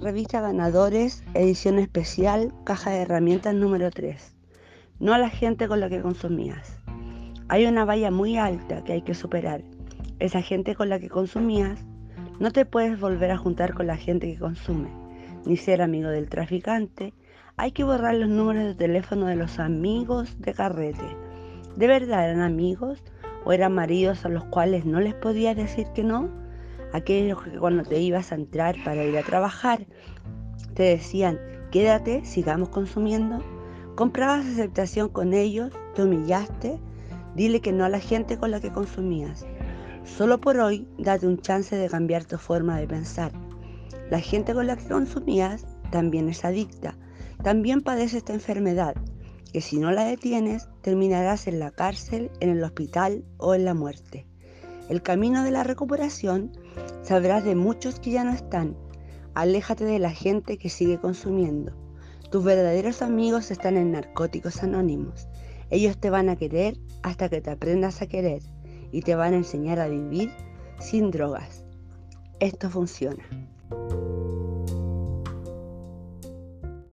Revista Ganadores, edición especial, caja de herramientas número 3. No a la gente con la que consumías. Hay una valla muy alta que hay que superar. Esa gente con la que consumías, no te puedes volver a juntar con la gente que consume, ni ser amigo del traficante. Hay que borrar los números de teléfono de los amigos de carrete. ¿De verdad eran amigos o eran maridos a los cuales no les podías decir que no? Aquellos que cuando te ibas a entrar para ir a trabajar te decían, quédate, sigamos consumiendo. Comprabas aceptación con ellos, te humillaste, dile que no a la gente con la que consumías. Solo por hoy date un chance de cambiar tu forma de pensar. La gente con la que consumías también es adicta, también padece esta enfermedad, que si no la detienes terminarás en la cárcel, en el hospital o en la muerte. El camino de la recuperación sabrás de muchos que ya no están. Aléjate de la gente que sigue consumiendo. Tus verdaderos amigos están en Narcóticos Anónimos. Ellos te van a querer hasta que te aprendas a querer y te van a enseñar a vivir sin drogas. Esto funciona.